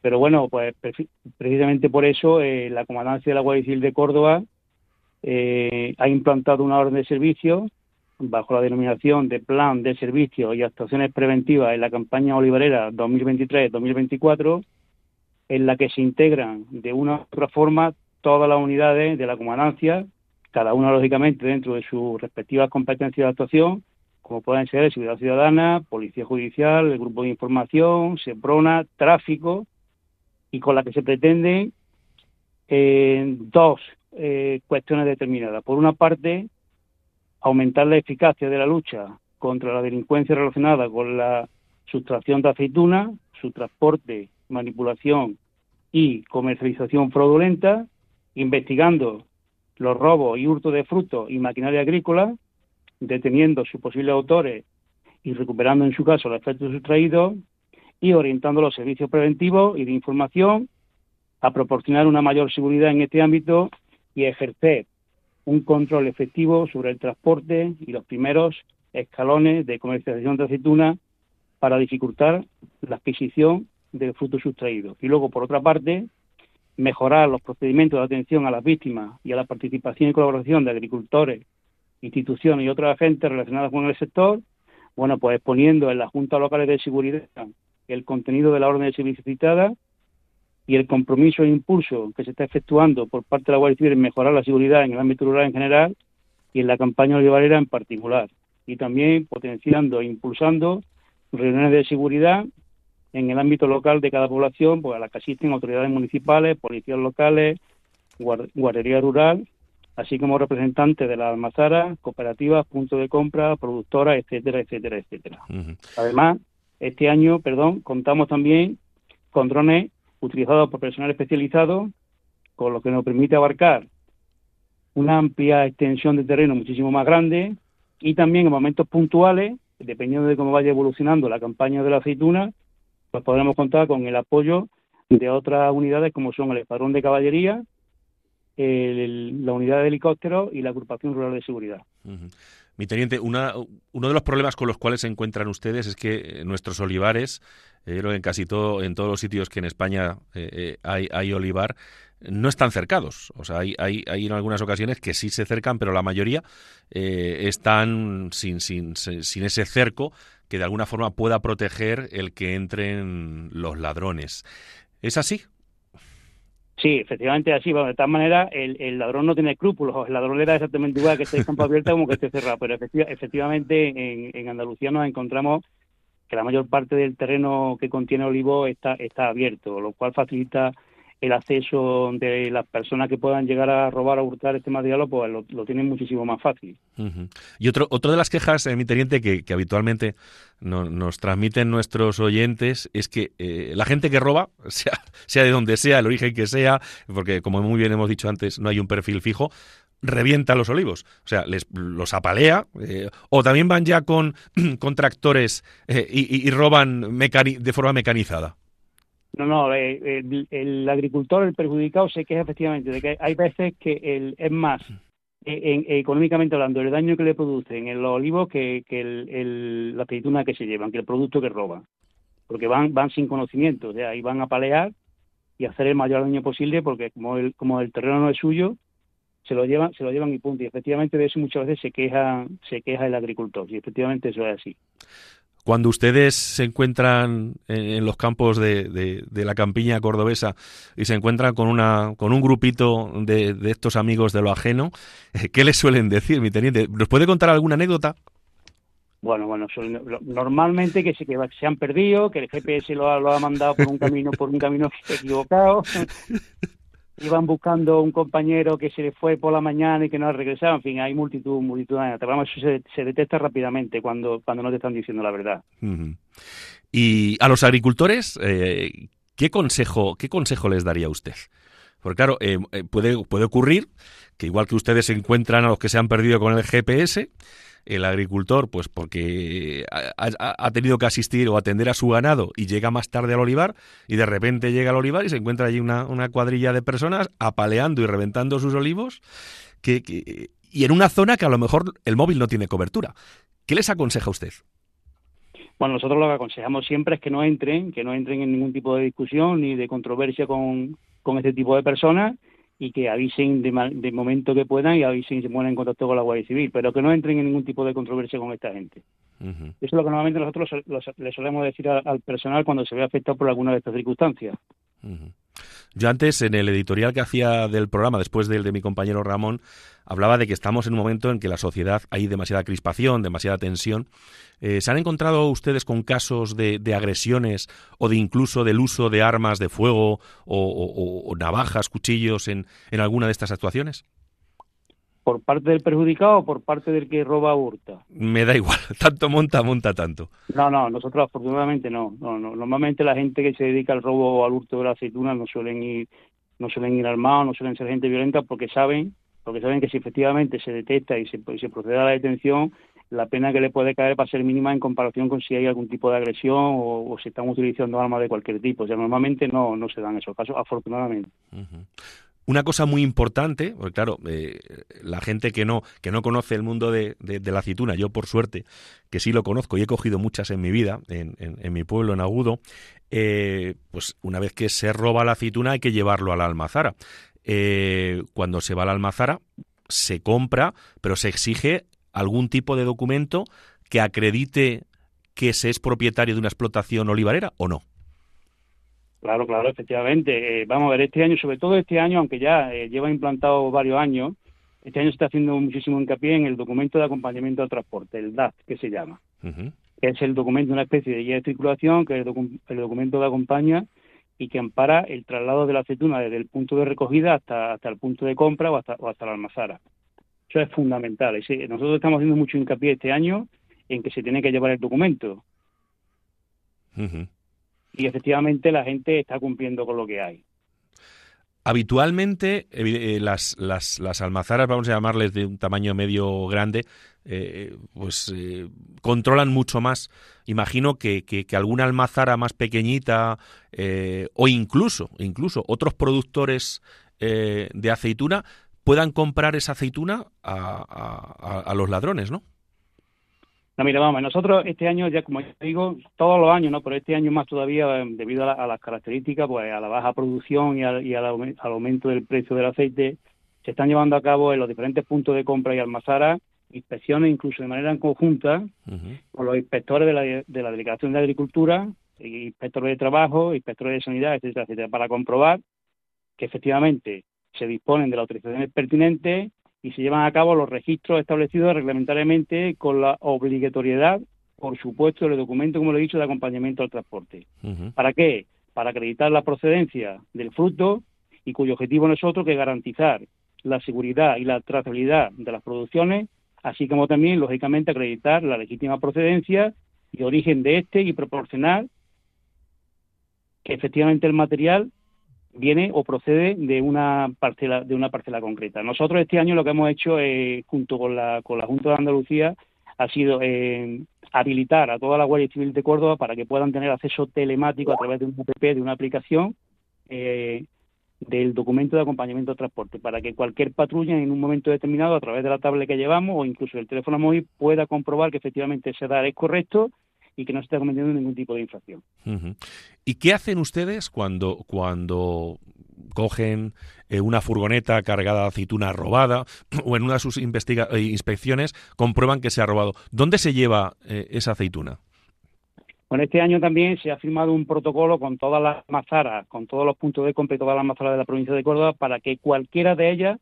pero bueno, pues precisamente por eso eh, la Comandancia de la Guardia Civil de Córdoba eh, ha implantado una orden de servicio bajo la denominación de Plan de Servicios y Actuaciones Preventivas en la campaña olivarera 2023-2024, en la que se integran de una u otra forma todas las unidades de la comandancia, cada una lógicamente dentro de sus respectivas competencias de actuación, como pueden ser Seguridad Ciudadana, Policía Judicial, el Grupo de Información, SEPRONA, Tráfico, y con la que se pretende eh, dos eh, cuestiones determinadas. Por una parte, aumentar la eficacia de la lucha contra la delincuencia relacionada con la sustracción de aceituna, su transporte, manipulación y comercialización fraudulenta, investigando los robos y hurtos de frutos y maquinaria agrícola, deteniendo sus posibles autores y recuperando en su caso los efectos sustraídos, y orientando los servicios preventivos y de información a proporcionar una mayor seguridad en este ámbito y ejercer un control efectivo sobre el transporte y los primeros escalones de comercialización de aceituna para dificultar la adquisición de frutos sustraídos. Y luego, por otra parte, mejorar los procedimientos de atención a las víctimas y a la participación y colaboración de agricultores, instituciones y otros agentes relacionados con el sector, bueno, pues exponiendo en las juntas locales de seguridad el contenido de la orden de servicio citada y el compromiso e impulso que se está efectuando por parte de la Guardia Civil en mejorar la seguridad en el ámbito rural en general y en la campaña olivarera en particular. Y también potenciando e impulsando reuniones de seguridad en el ámbito local de cada población, pues a las que asisten autoridades municipales, policías locales, guardería rural, así como representantes de las almazaras, cooperativas, puntos de compra, productoras, etcétera, etcétera, etcétera. Además, este año, perdón, contamos también con drones utilizados por personal especializado, con lo que nos permite abarcar una amplia extensión de terreno muchísimo más grande y también en momentos puntuales, dependiendo de cómo vaya evolucionando la campaña de la aceituna, pues podremos contar con el apoyo de otras unidades como son el Escuadrón de Caballería, la Unidad de Helicópteros y la Agrupación Rural de Seguridad. Mi teniente, una, uno de los problemas con los cuales se encuentran ustedes es que eh, nuestros olivares, eh, en casi todo, en todos los sitios que en España eh, hay, hay, olivar, no están cercados. O sea, hay, hay, hay, en algunas ocasiones que sí se cercan, pero la mayoría están sin, sin, sin ese cerco que de alguna forma pueda proteger el que entren los ladrones. ¿Es así? Sí, efectivamente así. de tal manera, el, ladrón no tiene escrúpulos. El ladrón le da exactamente igual que esté en campo abierto como que esté cerrado. Pero efectivamente, en, en, Andalucía nos encontramos que la mayor parte del terreno que contiene olivo está, está abierto, lo cual facilita el acceso de las personas que puedan llegar a robar o hurtar este material, pues lo, tienen muchísimo más fácil. Y otro, otro de las quejas, eh, mi teniente, que, habitualmente nos transmiten nuestros oyentes es que eh, la gente que roba, sea, sea de donde sea, el origen que sea, porque como muy bien hemos dicho antes, no hay un perfil fijo, revienta los olivos, o sea, les, los apalea, eh, o también van ya con, con tractores y, y, roban de forma mecanizada. No, no, eh, el, agricultor, el perjudicado, se queja efectivamente de que hay veces que el, es más, eh, económicamente hablando, el daño que le producen en los olivos que, que el, la aceituna que se llevan, que el producto que roban. Porque van, van sin conocimiento, o sea, ahí van a palear y hacer el mayor daño posible porque como el, como el terreno no es suyo, se lo llevan, se lo llevan y punto. Y efectivamente de eso muchas veces se queja, se queja el agricultor, y efectivamente eso es así. Cuando ustedes se encuentran en, los campos de, la campiña cordobesa y se encuentran con, una, con un grupito de, estos amigos de lo ajeno, eh, ¿qué les suelen decir, mi teniente? ¿Nos puede contar alguna anécdota? Bueno, bueno, normalmente que se, que se han perdido, que el GPS lo ha, lo ha mandado por un camino por un camino equivocado, iban buscando un compañero que se le fue por la mañana y que no ha regresado, en fin, hay multitud, multitud de eso se, se, detecta rápidamente cuando, cuando no te están diciendo la verdad. Y a los agricultores, eh, ¿qué consejo, qué consejo les daría usted? Porque claro, eh, eh, puede, puede ocurrir que igual que ustedes se encuentran a los que se han perdido con el GPS, el agricultor, pues porque ha, tenido que asistir o atender a su ganado y llega más tarde al olivar y de repente llega al olivar y se encuentra allí una, cuadrilla de personas apaleando y reventando sus olivos que, y en una zona que a lo mejor el móvil no tiene cobertura. ¿Qué les aconseja usted? Bueno, nosotros lo que aconsejamos siempre es que no entren, que no entren en ningún tipo de discusión ni de controversia con, con este tipo de personas y que avisen de, momento que puedan y avisen y se pongan en contacto con la Guardia Civil, pero que no entren en ningún tipo de controversia con esta gente. Eso es lo que normalmente nosotros le solemos decir al, personal cuando se ve afectado por alguna de estas circunstancias. Yo antes, en el editorial que hacía del programa, después del de mi compañero Ramón, hablaba de que estamos en un momento en que la sociedad hay demasiada crispación, demasiada tensión. Eh, ¿Se han encontrado ustedes con casos de, agresiones o de incluso del uso de armas de fuego o, navajas, cuchillos en, en alguna de estas actuaciones? ¿Por parte del perjudicado o por parte del que roba hurta? Me da igual, tanto monta, monta tanto. No, no, nosotros afortunadamente no. no, no. Normalmente la gente que se dedica al robo o al hurto de la aceituna no suelen ir no suelen ir armados, no suelen ser gente violenta porque saben porque saben que si efectivamente se detecta y se, se procede a la detención, la pena que le puede caer va a ser mínima en comparación con si hay algún tipo de agresión o, o se están utilizando armas de cualquier tipo. O sea, normalmente no, no se dan esos casos, afortunadamente. Una cosa muy importante, porque claro, eh, la gente que no, que no conoce el mundo de, la aceituna, yo por suerte, que sí lo conozco y he cogido muchas en mi vida, en, en, mi pueblo, en Agudo, eh, pues una vez que se roba la aceituna hay que llevarlo a la almazara. Eh, cuando se va a la almazara, se compra, pero se exige algún tipo de documento que acredite que se es propietario de una explotación olivarera o no. Claro, claro, efectivamente. Eh, vamos a ver, este año, sobre todo este año, aunque ya eh, lleva implantado varios años, este año se está haciendo muchísimo hincapié en el documento de acompañamiento al transporte, el DAT, que se llama. que es el documento, una especie de guía de circulación, que es el, documento que acompaña y que ampara el traslado de la aceituna desde el punto de recogida hasta, hasta el punto de compra o hasta, o hasta la almazara. Eso es fundamental. Nosotros estamos haciendo mucho hincapié este año en que se tiene que llevar el documento y efectivamente la gente está cumpliendo con lo que hay. Habitualmente eh, las, las, las, almazaras, vamos a llamarles de un tamaño medio grande, eh, pues eh, controlan mucho más. Imagino que, que, alguna almazara más pequeñita o incluso, incluso otros productores de aceituna puedan comprar esa aceituna a, a los ladrones, ¿no? No, mira, vamos, nosotros este año, ya como digo, todos los años, ¿no? Pero este año más todavía, em, debido a, las características, pues a la baja producción y, al, aumento del precio del aceite, se están llevando a cabo en los diferentes puntos de compra y almazara inspecciones, incluso de manera en conjunta, con los inspectores de la, de la Delegación de Agricultura, inspectores de trabajo, inspectores de sanidad, etcétera, etcétera, para comprobar que efectivamente se disponen de las autorizaciones pertinentes y se llevan a cabo los registros establecidos reglamentariamente con la obligatoriedad, por supuesto, del documento, como le he dicho, de acompañamiento al transporte. ¿Para qué? Para acreditar la procedencia del fruto y cuyo objetivo no es otro que garantizar la seguridad y la trazabilidad de las producciones, así como también, lógicamente, acreditar la legítima procedencia y origen de este y proporcionar que efectivamente el material viene o procede de una parcela de una parcela concreta. Nosotros este año lo que hemos hecho eh, junto con la con la Junta de Andalucía ha sido eh, habilitar a toda la Guardia Civil de Córdoba para que puedan tener acceso telemático a través de un app, de una aplicación eh, del documento de acompañamiento de transporte, para que cualquier patrulla en un momento determinado, a través de la tablet que llevamos o incluso el teléfono móvil, pueda comprobar que efectivamente ese dar es correcto y que no se está cometiendo ningún tipo de infracción. ¿Y qué hacen ustedes cuando, cuando cogen eh, una furgoneta cargada de aceituna robada o en una de sus eh, inspecciones comprueban que se ha robado? ¿Dónde se lleva eh, esa aceituna? Bueno, este año también se ha firmado un protocolo con todas las mazaras, con todos los puntos de compra y todas las mazaras de la provincia de Córdoba para que cualquiera de ellas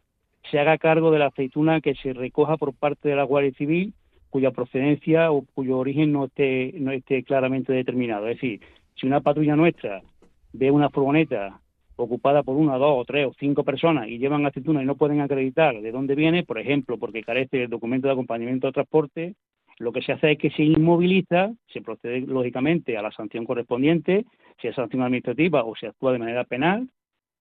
se haga cargo de la aceituna que se recoja por parte de la Guardia Civil cuya procedencia o cuyo origen no esté, no esté claramente determinado. Es decir, si una patrulla nuestra ve una furgoneta ocupada por una, dos o tres o cinco personas y llevan aceituna y no pueden acreditar de dónde viene, por ejemplo, porque carece del documento de acompañamiento de transporte, lo que se hace es que se inmoviliza, se procede lógicamente a la sanción correspondiente, si es sanción administrativa o se actúa de manera penal,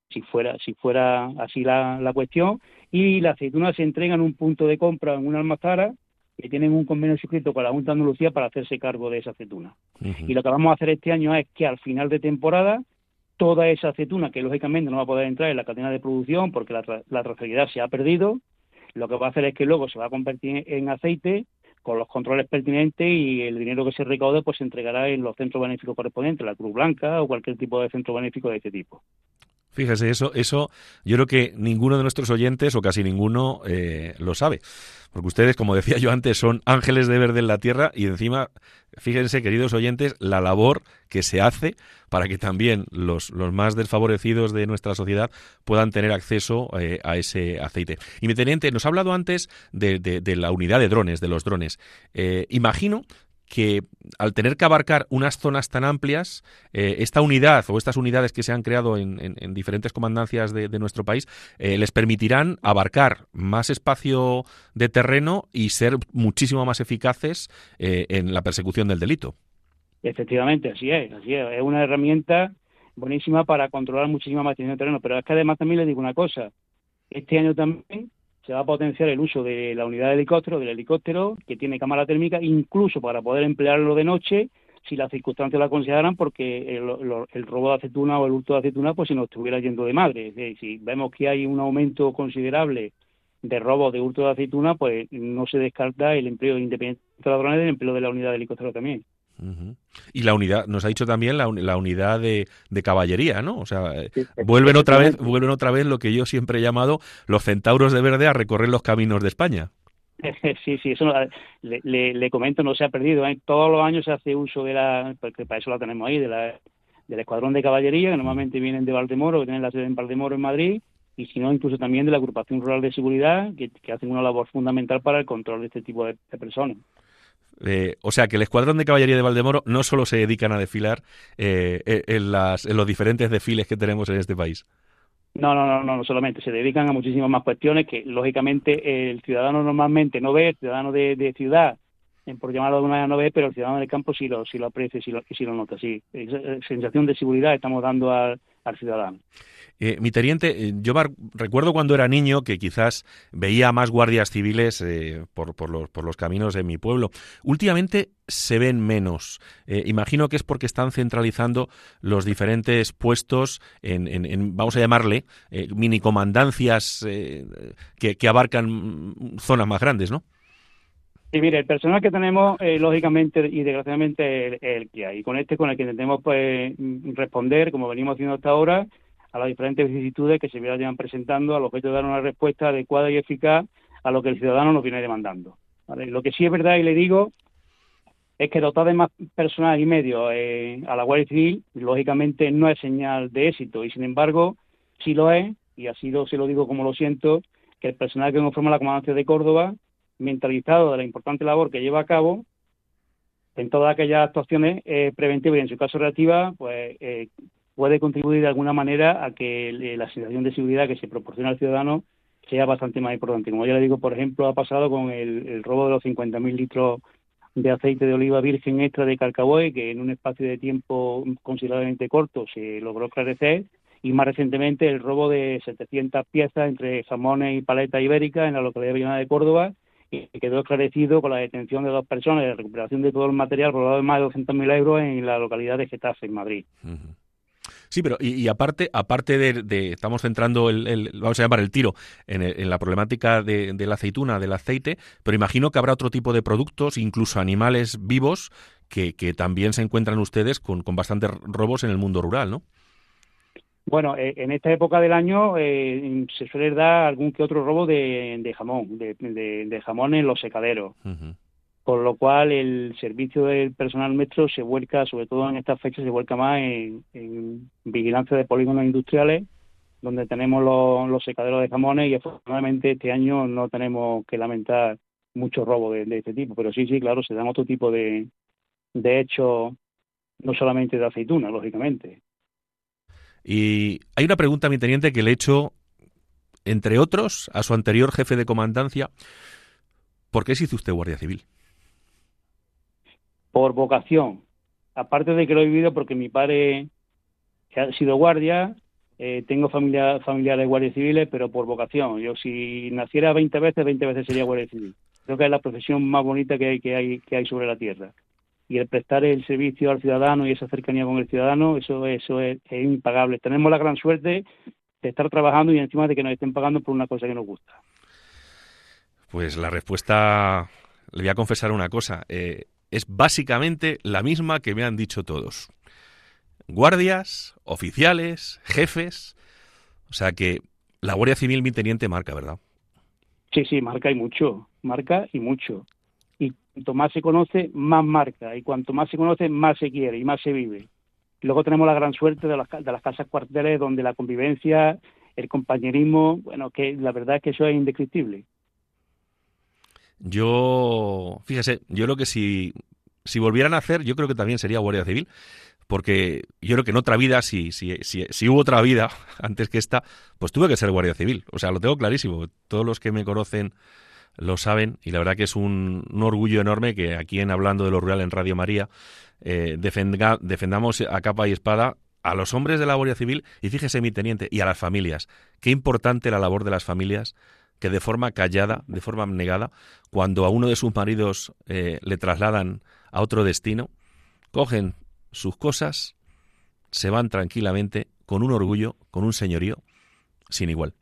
si fuera, si fuera así la, la cuestión, y la aceituna se entrega en un punto de compra en una almazara que tienen un convenio suscrito con la Junta de Andalucía para hacerse cargo de esa aceituna. Y lo que vamos a hacer este año es que al final de temporada toda esa aceituna, que lógicamente no va a poder entrar en la cadena de producción porque la, la trazabilidad se ha perdido, lo que va a hacer es que luego se va a convertir en aceite con los controles pertinentes y el dinero que se recaude pues se entregará en los centros benéficos correspondientes, la Cruz Blanca o cualquier tipo de centro benéfico de este tipo. Fíjese, eso, eso yo creo que ninguno de nuestros oyentes, o casi ninguno, eh, lo sabe. Porque ustedes, como decía yo antes, son ángeles de verde en la tierra y encima, fíjense, queridos oyentes, la labor que se hace para que también los, los más desfavorecidos de nuestra sociedad puedan tener acceso eh, a ese aceite. Y mi teniente, nos ha hablado antes de, de, la unidad de drones, de los drones. Eh, imagino que al tener que abarcar unas zonas tan amplias, eh, esta unidad o estas unidades que se han creado en, diferentes comandancias de, nuestro país eh, les permitirán abarcar más espacio de terreno y ser muchísimo más eficaces eh, en la persecución del delito. Efectivamente, así es, así es. Es una herramienta buenísima para controlar muchísima más de terreno, pero es que además también le digo una cosa. Este año también se va a potenciar el uso de la unidad de helicóptero, del helicóptero, que tiene cámara térmica, incluso para poder emplearlo de noche, si las circunstancias la consideraran porque el, robo de aceituna o el hurto de aceituna pues se nos estuviera yendo de madre. si vemos que hay un aumento considerable de robo de hurto de aceituna, pues no se descarta el empleo independiente de ladrones del empleo de la unidad de helicóptero también. Y la unidad, nos ha dicho también la, unidad de, caballería, ¿no? O sea, vuelven otra vez, vuelven otra vez lo que yo siempre he llamado los centauros de verde a recorrer los caminos de España. Sí, sí, eso le, le, comento, no se ha perdido. ¿eh? Todos los años se hace uso de la, porque para eso la tenemos ahí, de la, del escuadrón de caballería, que normalmente vienen de Valdemoro, que tienen la sede en Valdemoro en Madrid, y si no, incluso también de la Agrupación Rural de Seguridad, que, hacen una labor fundamental para el control de este tipo de, personas. Eh, o sea que el Escuadrón de Caballería de Valdemoro no solo se dedican a desfilar eh, en, las, en los diferentes desfiles que tenemos en este país. No, no, no, no, solamente, se dedican a muchísimas más cuestiones que lógicamente el ciudadano normalmente no ve, ciudadano de, ciudad, por llamarlo de una manera no ve, pero el ciudadano del campo sí lo, sí lo aprecia y sí lo, sí lo nota, sí. sensación de seguridad estamos dando al ciudadano. Eh, mi teniente, eh, yo recuerdo cuando era niño que quizás veía más guardias civiles eh, por, por, los, por, los, caminos de mi pueblo. Últimamente se ven menos. imagino que es porque están centralizando los diferentes puestos en, vamos a llamarle, mini comandancias que, abarcan zonas más grandes, ¿no? Sí, mire, el personal que tenemos, lógicamente y desgraciadamente, el, el, que hay. Y con este, con el que intentemos pues, responder, como venimos haciendo hasta ahora, a las diferentes vicisitudes que se vayan presentando al objeto de dar una respuesta adecuada y eficaz a lo que el ciudadano nos viene demandando. Lo que sí es verdad y le digo es que dotar de más personal y medios eh, a la Guardia Civil, lógicamente no es señal de éxito y sin embargo sí lo es, y así lo, se lo digo como lo siento, que el personal que conforma la Comandancia de Córdoba, mentalizado de la importante labor que lleva a cabo, en todas aquellas actuaciones eh, preventivas y en su caso reactiva, pues eh, puede contribuir de alguna manera a que la situación de seguridad que se proporciona al ciudadano sea bastante más importante. Como ya le digo, por ejemplo, ha pasado con el, robo de los 50.000 litros de aceite de oliva virgen extra de Calcaboy, que en un espacio de tiempo considerablemente corto se logró esclarecer, y más recientemente el robo de 700 piezas entre jamones y paleta ibérica en la localidad de Córdoba, y quedó esclarecido con la detención de dos personas y la recuperación de todo el material robado de más de 200.000 euros en la localidad de Getafe, en Madrid. Sí, pero y, aparte, aparte de, estamos centrando el, vamos a llamar el tiro en, la problemática de, la aceituna, del aceite, pero imagino que habrá otro tipo de productos, incluso animales vivos, que, también se encuentran ustedes con, con bastantes robos en el mundo rural, ¿no? Bueno, eh, en esta época del año eh, se suele dar algún que otro robo de, jamón, de, jamón en los secaderos. Por lo cual el servicio del personal metro se vuelca, sobre todo en estas fechas, se vuelca más en, vigilancia de polígonos industriales, donde tenemos los, secaderos de jamones y afortunadamente este año no tenemos que lamentar mucho robo de, este tipo, pero sí, sí, claro, se dan otro tipo de, de hechos, no solamente de aceituna, lógicamente. Y hay una pregunta, mi teniente, que le he hecho, entre otros, a su anterior jefe de comandancia. ¿Por qué se hizo usted guardia civil? por vocación. Aparte de que lo he vivido porque mi padre ha sido guardia, eh, tengo familia, familiares guardias civiles, pero por vocación. Yo si naciera 20 veces, 20 veces sería guardia civil. Creo que es la profesión más bonita que hay, que hay, que hay sobre la tierra. Y el prestar el servicio al ciudadano y esa cercanía con el ciudadano, eso, eso es, impagable. Tenemos la gran suerte de estar trabajando y encima de que nos estén pagando por una cosa que nos gusta. Pues la respuesta, le voy a confesar una cosa. Eh, es básicamente la misma que me han dicho todos. Guardias, oficiales, jefes. O sea que la Guardia Civil, mi teniente, marca, ¿verdad? Sí, sí, marca y mucho. Marca y mucho. Cuanto más se conoce, más marca. Y cuanto más se conoce, más se quiere y más se vive. luego tenemos la gran suerte de las, de las casas cuarteles donde la convivencia, el compañerismo, bueno, que la verdad es que eso es indescriptible. Yo, fíjese, yo creo que si, si volvieran a hacer, yo creo que también sería Guardia Civil, porque yo creo que en otra vida, si, si, si, si, hubo otra vida antes que esta, pues tuve que ser Guardia Civil. O sea, lo tengo clarísimo. Todos los que me conocen lo saben y la verdad que es un, orgullo enorme que aquí en Hablando de lo Rural en Radio María eh, defendamos a capa y espada a los hombres de la Guardia Civil y fíjese mi teniente y a las familias. Qué importante la labor de las familias que de forma callada, de forma abnegada, cuando a uno de sus maridos eh, le trasladan a otro destino, cogen sus cosas, se van tranquilamente, con un orgullo, con un señorío, sin igual.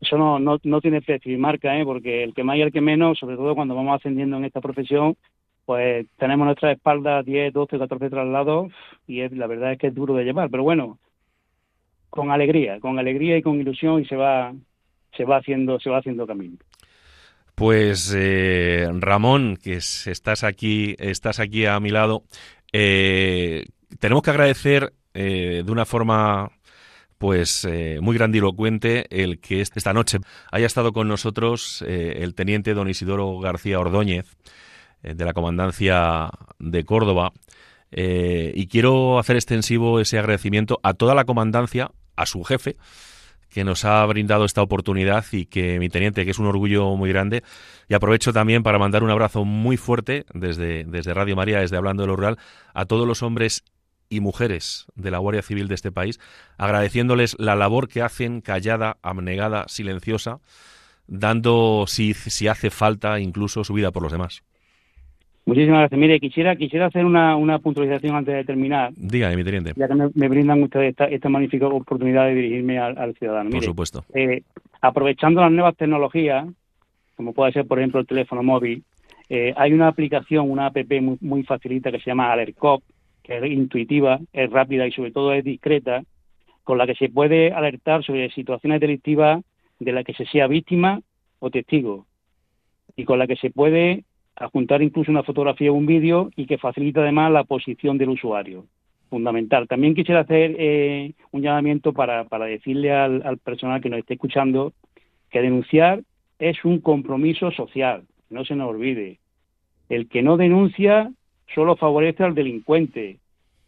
Eso no, no, no tiene precio y marca, ¿eh? porque el que más y el que menos, sobre todo cuando vamos ascendiendo en esta profesión, pues tenemos nuestra espalda 10, 12, 14 traslados y es, la verdad es que es duro de llevar, pero bueno, con alegría, con alegría y con ilusión y se va se va haciendo se va haciendo camino. Pues eh, Ramón, que estás aquí, estás aquí a mi lado, eh, tenemos que agradecer eh, de una forma pues muy grandilocuente el que esta noche haya estado con nosotros el teniente don Isidoro García Ordóñez de la Comandancia de Córdoba. y quiero hacer extensivo ese agradecimiento a toda la comandancia, a su jefe, que nos ha brindado esta oportunidad y que mi teniente, que es un orgullo muy grande, y aprovecho también para mandar un abrazo muy fuerte desde, desde Radio María, desde Hablando de lo Rural, a todos los hombres y mujeres de la Guardia Civil de este país, agradeciéndoles la labor que hacen callada, abnegada, silenciosa, dando, si, si hace falta, incluso su vida por los demás. Muchísimas gracias. Mire, quisiera quisiera hacer una, una puntualización antes de terminar. Dígame, mi teniente. Ya que me, brindan ustedes esta, esta, magnífica oportunidad de dirigirme al, ciudadano. Por supuesto. Eh, aprovechando las nuevas tecnologías, como puede ser, por ejemplo, el teléfono móvil, eh, hay una aplicación, una app muy, muy facilita que se llama AlertCop, que es intuitiva, es rápida y sobre todo es discreta, con la que se puede alertar sobre situaciones delictivas de las que se sea víctima o testigo y con la que se puede adjuntar incluso una fotografía o un vídeo y que facilita además la posición del usuario. Fundamental. También quisiera hacer eh, un llamamiento para, para decirle al, personal que nos esté escuchando que denunciar es un compromiso social, no se nos olvide. El que no denuncia solo favorece al delincuente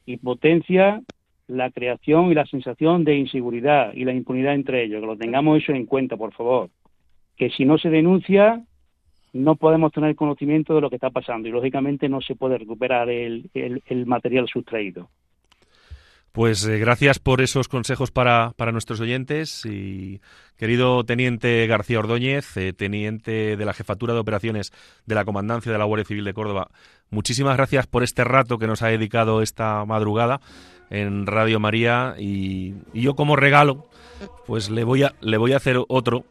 y potencia la creación y la sensación de inseguridad y la impunidad entre ellos. Que lo tengamos eso en cuenta, por favor. Que si no se denuncia, no podemos tener conocimiento de lo que está pasando y lógicamente no se puede recuperar el, material sustraído. Pues eh, gracias por esos consejos para, nuestros oyentes y querido teniente García Ordóñez, eh, teniente de la Jefatura de Operaciones de la Comandancia de la Guardia Civil de Córdoba, muchísimas gracias por este rato que nos ha dedicado esta madrugada en Radio María y, y yo como regalo pues le voy a le voy a hacer otro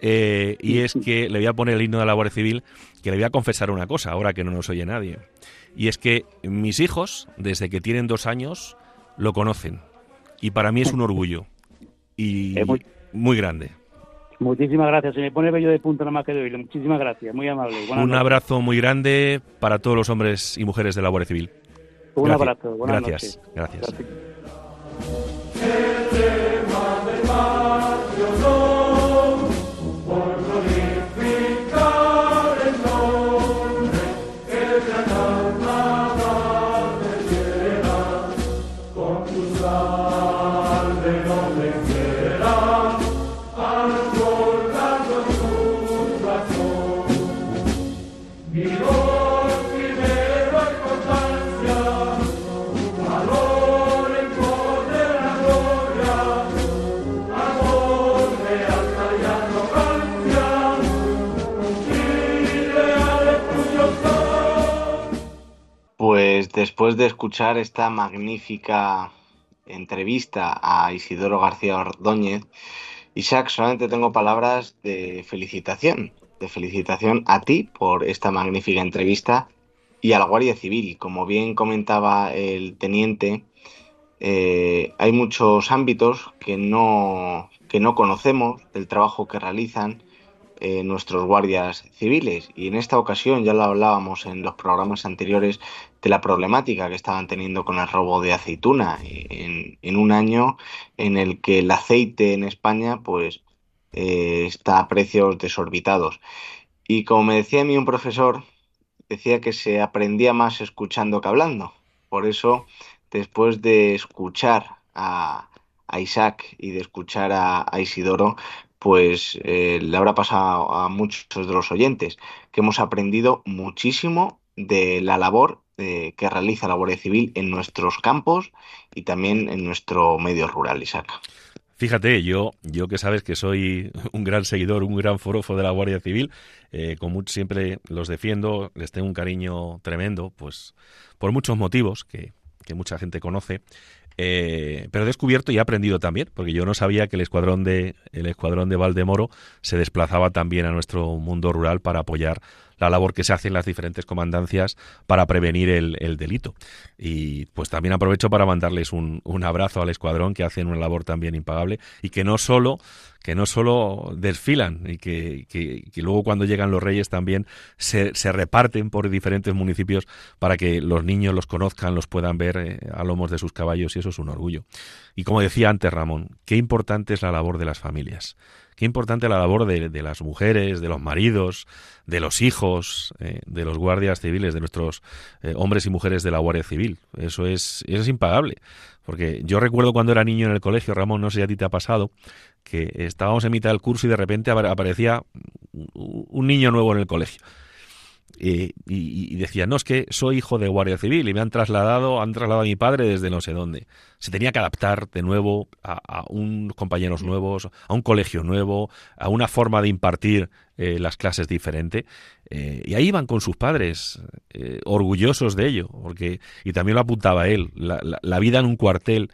eh, y es que le voy a poner el himno de la Guardia Civil, que le voy a confesar una cosa, ahora que no nos oye nadie. Y es que mis hijos, desde que tienen dos años, lo conocen. Y para mí es un orgullo. Y muy, grande. Muchísimas gracias. Se me pone bello de punto nada más que de oírlo. Muchísimas gracias. Muy amable. un abrazo muy grande para todos los hombres y mujeres de la Guardia Civil. Un abrazo. gracias. gracias. Después de escuchar esta magnífica entrevista a Isidoro García Ordóñez, Isaac, solamente tengo palabras de felicitación, de felicitación a ti por esta magnífica entrevista y a la Guardia Civil. Como bien comentaba el teniente, eh, hay muchos ámbitos que no, que no conocemos del trabajo que realizan eh, nuestros guardias civiles. Y en esta ocasión ya lo hablábamos en los programas anteriores de la problemática que estaban teniendo con el robo de aceituna en, un año en el que el aceite en España pues eh, está a precios desorbitados. Y como me decía a mí un profesor, decía que se aprendía más escuchando que hablando. Por eso, después de escuchar a, Isaac y de escuchar a Isidoro, pues eh, le habrá pasado a muchos de los oyentes, que hemos aprendido muchísimo de la labor eh, que realiza la Guardia Civil en nuestros campos y también en nuestro medio rural, Isaac. Fíjate, yo, yo que sabes que soy un gran seguidor, un gran forofo de la Guardia Civil, eh, como siempre los defiendo, les tengo un cariño tremendo, pues por muchos motivos que, que mucha gente conoce. Eh, pero he descubierto y he aprendido también, porque yo no sabía que el escuadrón de el escuadrón de Valdemoro se desplazaba también a nuestro mundo rural para apoyar la labor que se hace en las diferentes comandancias para prevenir el, delito. Y pues también aprovecho para mandarles un, abrazo al escuadrón que hacen una labor también impagable y que no solo que no solo desfilan y que, que, luego cuando llegan los reyes también se, se, reparten por diferentes municipios para que los niños los conozcan, los puedan ver eh, a lomos de sus caballos y eso es un orgullo. Y como decía antes Ramón, qué importante es la labor de las familias. Qué importante la labor de, de las mujeres, de los maridos, de los hijos, eh, de los guardias civiles, de nuestros eh, hombres y mujeres de la Guardia Civil. Eso es, eso es impagable. Porque yo recuerdo cuando era niño en el colegio, Ramón, no sé si a ti te ha pasado, que estábamos en mitad del curso y de repente aparecía un niño nuevo en el colegio y, decía, no, es que soy hijo de Guardia Civil y me han trasladado, han trasladado a mi padre desde no sé dónde. Se tenía que adaptar de nuevo a, unos compañeros nuevos, a un colegio nuevo, a una forma de impartir eh, las clases diferente. Eh, y ahí iban con sus padres, eh, orgullosos de ello, porque, y también lo apuntaba él, la, la vida en un cuartel,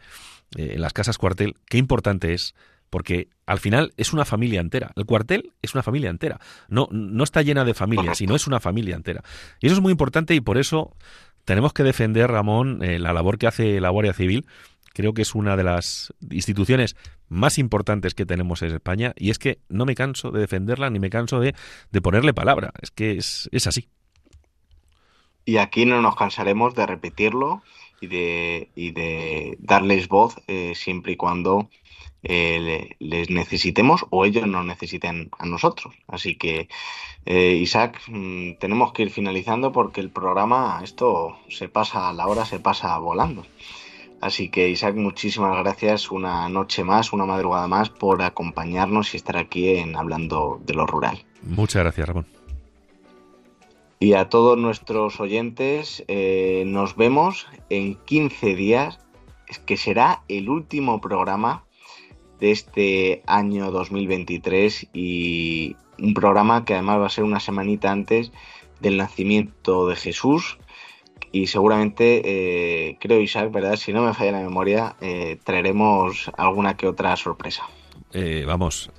en las casas cuartel, qué importante es porque al final es una familia entera. El cuartel es una familia entera. No, no está llena de familias, sino es una familia entera. Y eso es muy importante y por eso tenemos que defender, Ramón, eh, la labor que hace la Guardia Civil. Creo que es una de las instituciones más importantes que tenemos en España y es que no me canso de defenderla ni me canso de, ponerle palabra. Es que es, así. Y aquí no nos cansaremos de repetirlo y de, y de darles voz eh, siempre y cuando eh, les necesitemos o ellos nos necesiten a nosotros. Así que, eh, Isaac, mm, tenemos que ir finalizando porque el programa, esto se pasa, la hora se pasa volando. Así que, Isaac, muchísimas gracias una noche más, una madrugada más por acompañarnos y estar aquí en Hablando de lo Rural. Muchas gracias, Ramón. Y a todos nuestros oyentes, eh, nos vemos en 15 días, que será el último programa de este año 2023 y un programa que además va a ser una semanita antes del nacimiento de Jesús y seguramente, eh, creo Isaac, ¿verdad? Si no me falla la memoria, eh, traeremos alguna que otra sorpresa. Eh, vamos,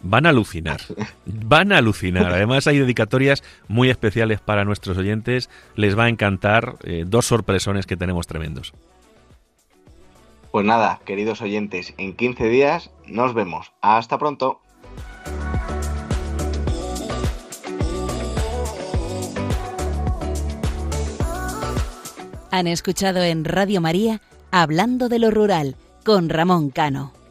van a alucinar, van a alucinar. Además hay dedicatorias muy especiales para nuestros oyentes, les va a encantar dos sorpresones que tenemos tremendos. Pues nada, queridos oyentes, en 15 días nos vemos. Hasta pronto. Han escuchado en Radio María Hablando de lo Rural con Ramón Cano.